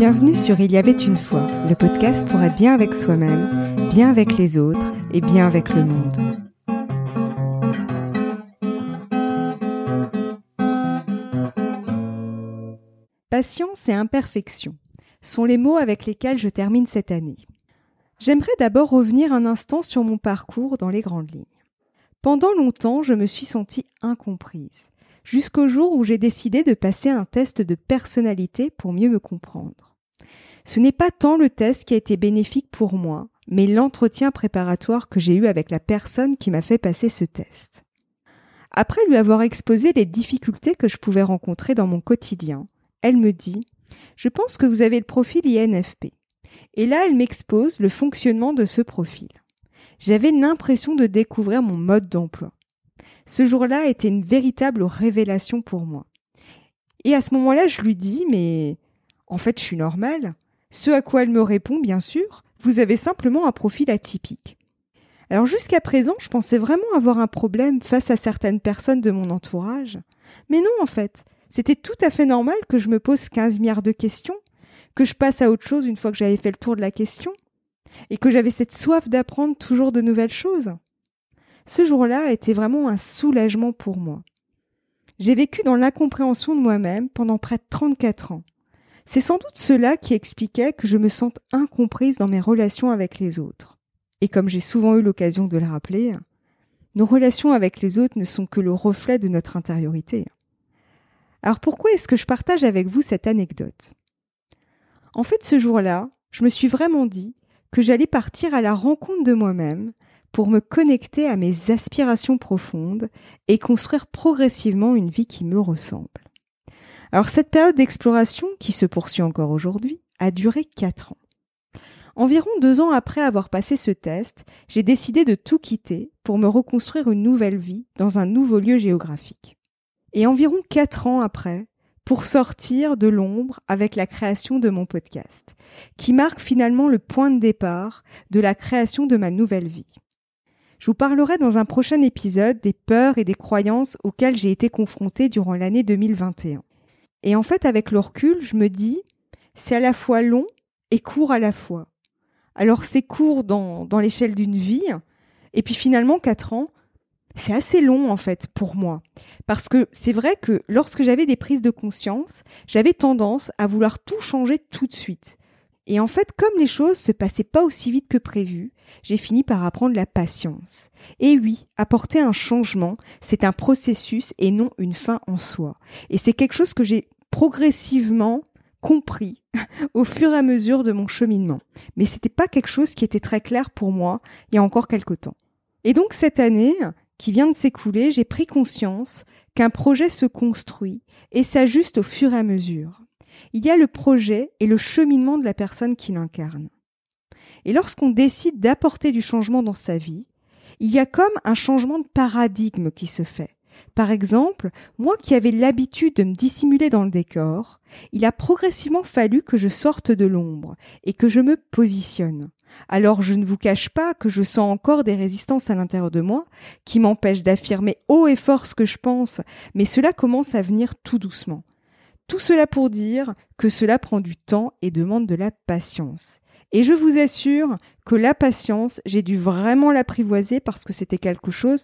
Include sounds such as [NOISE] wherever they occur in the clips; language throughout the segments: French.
Bienvenue sur Il y avait une fois, le podcast pour être bien avec soi-même, bien avec les autres et bien avec le monde. Patience et imperfection sont les mots avec lesquels je termine cette année. J'aimerais d'abord revenir un instant sur mon parcours dans les grandes lignes. Pendant longtemps, je me suis sentie incomprise, jusqu'au jour où j'ai décidé de passer un test de personnalité pour mieux me comprendre. Ce n'est pas tant le test qui a été bénéfique pour moi, mais l'entretien préparatoire que j'ai eu avec la personne qui m'a fait passer ce test. Après lui avoir exposé les difficultés que je pouvais rencontrer dans mon quotidien, elle me dit Je pense que vous avez le profil INFP. Et là, elle m'expose le fonctionnement de ce profil. J'avais l'impression de découvrir mon mode d'emploi. Ce jour-là était une véritable révélation pour moi. Et à ce moment-là, je lui dis Mais en fait, je suis normale. Ce à quoi elle me répond, bien sûr, vous avez simplement un profil atypique. Alors jusqu'à présent, je pensais vraiment avoir un problème face à certaines personnes de mon entourage. Mais non, en fait, c'était tout à fait normal que je me pose 15 milliards de questions, que je passe à autre chose une fois que j'avais fait le tour de la question, et que j'avais cette soif d'apprendre toujours de nouvelles choses. Ce jour-là était vraiment un soulagement pour moi. J'ai vécu dans l'incompréhension de moi-même pendant près de 34 ans. C'est sans doute cela qui expliquait que je me sente incomprise dans mes relations avec les autres. Et comme j'ai souvent eu l'occasion de le rappeler, nos relations avec les autres ne sont que le reflet de notre intériorité. Alors pourquoi est-ce que je partage avec vous cette anecdote? En fait, ce jour-là, je me suis vraiment dit que j'allais partir à la rencontre de moi-même pour me connecter à mes aspirations profondes et construire progressivement une vie qui me ressemble. Alors cette période d'exploration, qui se poursuit encore aujourd'hui, a duré quatre ans. Environ deux ans après avoir passé ce test, j'ai décidé de tout quitter pour me reconstruire une nouvelle vie dans un nouveau lieu géographique. Et environ quatre ans après, pour sortir de l'ombre avec la création de mon podcast, qui marque finalement le point de départ de la création de ma nouvelle vie. Je vous parlerai dans un prochain épisode des peurs et des croyances auxquelles j'ai été confrontée durant l'année 2021. Et en fait, avec le je me dis, c'est à la fois long et court à la fois. Alors c'est court dans, dans l'échelle d'une vie, et puis finalement, quatre ans, c'est assez long en fait pour moi. Parce que c'est vrai que lorsque j'avais des prises de conscience, j'avais tendance à vouloir tout changer tout de suite. Et en fait, comme les choses se passaient pas aussi vite que prévu, j'ai fini par apprendre la patience. Et oui, apporter un changement, c'est un processus et non une fin en soi. Et c'est quelque chose que j'ai progressivement compris [LAUGHS] au fur et à mesure de mon cheminement. Mais c'était pas quelque chose qui était très clair pour moi il y a encore quelque temps. Et donc cette année, qui vient de s'écouler, j'ai pris conscience qu'un projet se construit et s'ajuste au fur et à mesure. Il y a le projet et le cheminement de la personne qui l'incarne. Et lorsqu'on décide d'apporter du changement dans sa vie, il y a comme un changement de paradigme qui se fait. Par exemple, moi qui avais l'habitude de me dissimuler dans le décor, il a progressivement fallu que je sorte de l'ombre et que je me positionne. Alors je ne vous cache pas que je sens encore des résistances à l'intérieur de moi qui m'empêchent d'affirmer haut et fort ce que je pense, mais cela commence à venir tout doucement. Tout cela pour dire que cela prend du temps et demande de la patience. Et je vous assure que la patience, j'ai dû vraiment l'apprivoiser parce que c'était quelque chose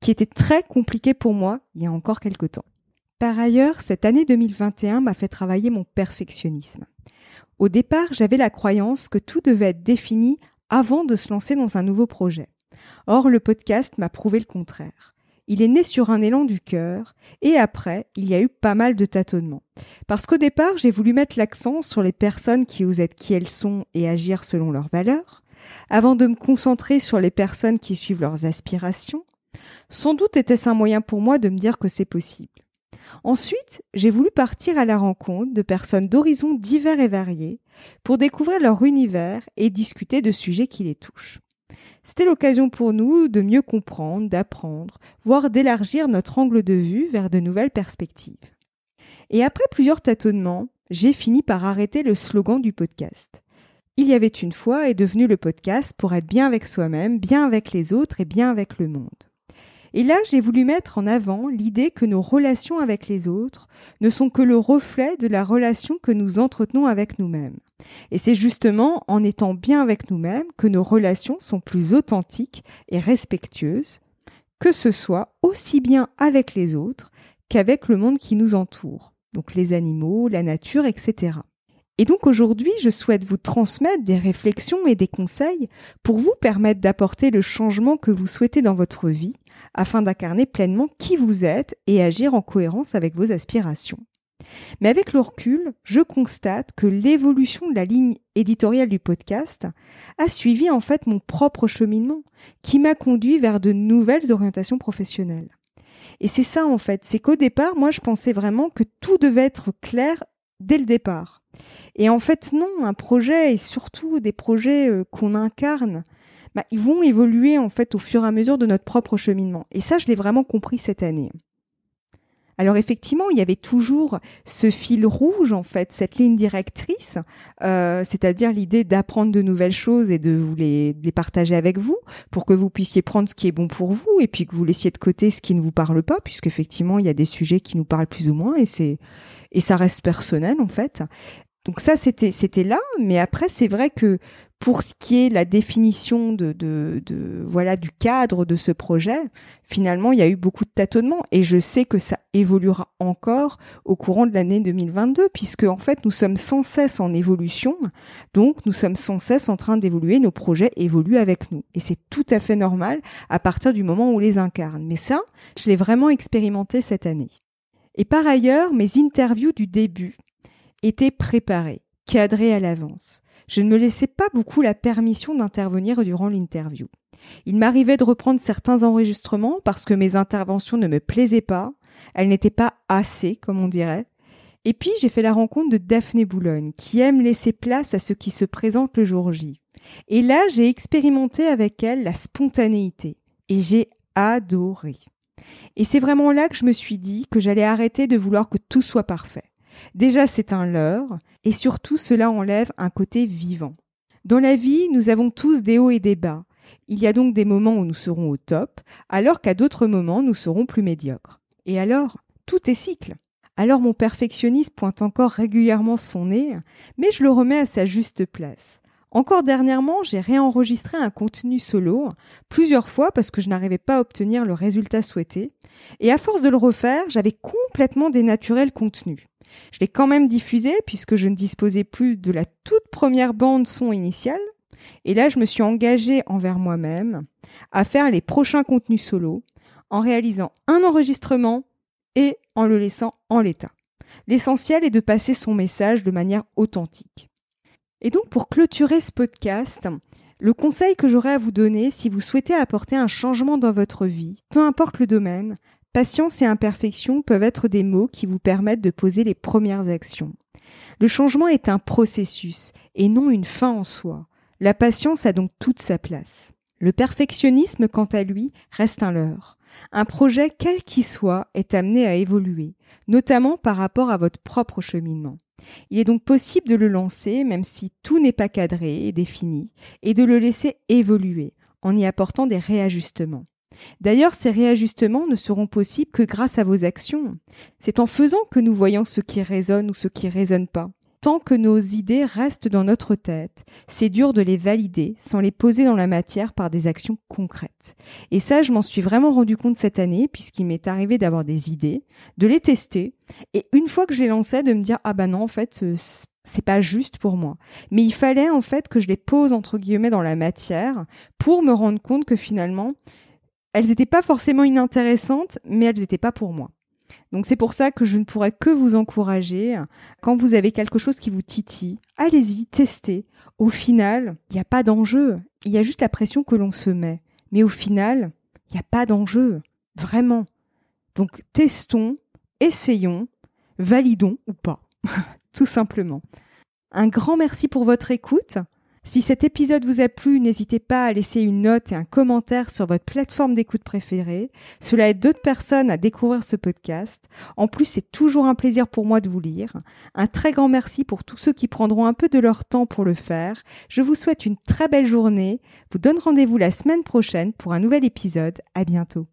qui était très compliqué pour moi il y a encore quelque temps. Par ailleurs, cette année 2021 m'a fait travailler mon perfectionnisme. Au départ, j'avais la croyance que tout devait être défini avant de se lancer dans un nouveau projet. Or, le podcast m'a prouvé le contraire. Il est né sur un élan du cœur, et après, il y a eu pas mal de tâtonnements. Parce qu'au départ, j'ai voulu mettre l'accent sur les personnes qui osent être qui elles sont et agir selon leurs valeurs, avant de me concentrer sur les personnes qui suivent leurs aspirations, sans doute était-ce un moyen pour moi de me dire que c'est possible. Ensuite, j'ai voulu partir à la rencontre de personnes d'horizons divers et variés pour découvrir leur univers et discuter de sujets qui les touchent. C'était l'occasion pour nous de mieux comprendre, d'apprendre, voire d'élargir notre angle de vue vers de nouvelles perspectives. Et après plusieurs tâtonnements, j'ai fini par arrêter le slogan du podcast. Il y avait une fois est devenu le podcast pour être bien avec soi-même, bien avec les autres et bien avec le monde. Et là, j'ai voulu mettre en avant l'idée que nos relations avec les autres ne sont que le reflet de la relation que nous entretenons avec nous-mêmes. Et c'est justement en étant bien avec nous-mêmes que nos relations sont plus authentiques et respectueuses, que ce soit aussi bien avec les autres qu'avec le monde qui nous entoure, donc les animaux, la nature, etc. Et donc aujourd'hui, je souhaite vous transmettre des réflexions et des conseils pour vous permettre d'apporter le changement que vous souhaitez dans votre vie afin d'incarner pleinement qui vous êtes et agir en cohérence avec vos aspirations. Mais avec le recul, je constate que l'évolution de la ligne éditoriale du podcast a suivi en fait mon propre cheminement qui m'a conduit vers de nouvelles orientations professionnelles. Et c'est ça en fait, c'est qu'au départ, moi je pensais vraiment que tout devait être clair dès le départ. Et en fait, non, un projet et surtout des projets euh, qu'on incarne, bah, ils vont évoluer en fait au fur et à mesure de notre propre cheminement. Et ça, je l'ai vraiment compris cette année. Alors effectivement, il y avait toujours ce fil rouge, en fait, cette ligne directrice, euh, c'est-à-dire l'idée d'apprendre de nouvelles choses et de vous les, les, partager avec vous pour que vous puissiez prendre ce qui est bon pour vous et puis que vous laissiez de côté ce qui ne vous parle pas, puisqu'effectivement, il y a des sujets qui nous parlent plus ou moins et c'est et ça reste personnel en fait. Donc ça, c'était là, mais après, c'est vrai que pour ce qui est la définition de, voilà du cadre de ce projet, finalement, il y a eu beaucoup de tâtonnements et je sais que ça évoluera encore au courant de l'année 2022 puisque en fait, nous sommes sans cesse en évolution. Donc, nous sommes sans cesse en train d'évoluer, nos projets évoluent avec nous et c'est tout à fait normal à partir du moment où on les incarne. Mais ça, je l'ai vraiment expérimenté cette année. Et par ailleurs, mes interviews du début étaient préparées, cadrées à l'avance. Je ne me laissais pas beaucoup la permission d'intervenir durant l'interview. Il m'arrivait de reprendre certains enregistrements parce que mes interventions ne me plaisaient pas, elles n'étaient pas assez, comme on dirait. Et puis j'ai fait la rencontre de Daphné Boulogne, qui aime laisser place à ce qui se présente le jour J. Et là, j'ai expérimenté avec elle la spontanéité, et j'ai adoré. Et c'est vraiment là que je me suis dit que j'allais arrêter de vouloir que tout soit parfait. Déjà, c'est un leurre, et surtout cela enlève un côté vivant. Dans la vie, nous avons tous des hauts et des bas. Il y a donc des moments où nous serons au top, alors qu'à d'autres moments, nous serons plus médiocres. Et alors, tout est cycle. Alors mon perfectionniste pointe encore régulièrement son nez, mais je le remets à sa juste place. Encore dernièrement, j'ai réenregistré un contenu solo plusieurs fois parce que je n'arrivais pas à obtenir le résultat souhaité. Et à force de le refaire, j'avais complètement dénaturé le contenu. Je l'ai quand même diffusé puisque je ne disposais plus de la toute première bande son initiale. Et là, je me suis engagée envers moi-même à faire les prochains contenus solo en réalisant un enregistrement et en le laissant en l'état. L'essentiel est de passer son message de manière authentique. Et donc pour clôturer ce podcast, le conseil que j'aurais à vous donner si vous souhaitez apporter un changement dans votre vie, peu importe le domaine, patience et imperfection peuvent être des mots qui vous permettent de poser les premières actions. Le changement est un processus et non une fin en soi. La patience a donc toute sa place. Le perfectionnisme, quant à lui, reste un leurre. Un projet, quel qu'il soit, est amené à évoluer, notamment par rapport à votre propre cheminement. Il est donc possible de le lancer, même si tout n'est pas cadré et défini, et de le laisser évoluer, en y apportant des réajustements. D'ailleurs, ces réajustements ne seront possibles que grâce à vos actions. C'est en faisant que nous voyons ce qui résonne ou ce qui résonne pas. Tant que nos idées restent dans notre tête, c'est dur de les valider sans les poser dans la matière par des actions concrètes. Et ça, je m'en suis vraiment rendu compte cette année, puisqu'il m'est arrivé d'avoir des idées, de les tester, et une fois que je les lançais, de me dire, ah bah non, en fait, c'est pas juste pour moi. Mais il fallait en fait que je les pose entre guillemets dans la matière pour me rendre compte que finalement, elles n'étaient pas forcément inintéressantes, mais elles n'étaient pas pour moi. Donc c'est pour ça que je ne pourrais que vous encourager, quand vous avez quelque chose qui vous titille, allez-y, testez. Au final, il n'y a pas d'enjeu, il y a juste la pression que l'on se met. Mais au final, il n'y a pas d'enjeu, vraiment. Donc testons, essayons, validons ou pas, [LAUGHS] tout simplement. Un grand merci pour votre écoute. Si cet épisode vous a plu, n'hésitez pas à laisser une note et un commentaire sur votre plateforme d'écoute préférée. Cela aide d'autres personnes à découvrir ce podcast. En plus, c'est toujours un plaisir pour moi de vous lire. Un très grand merci pour tous ceux qui prendront un peu de leur temps pour le faire. Je vous souhaite une très belle journée. Vous donne rendez-vous la semaine prochaine pour un nouvel épisode. À bientôt.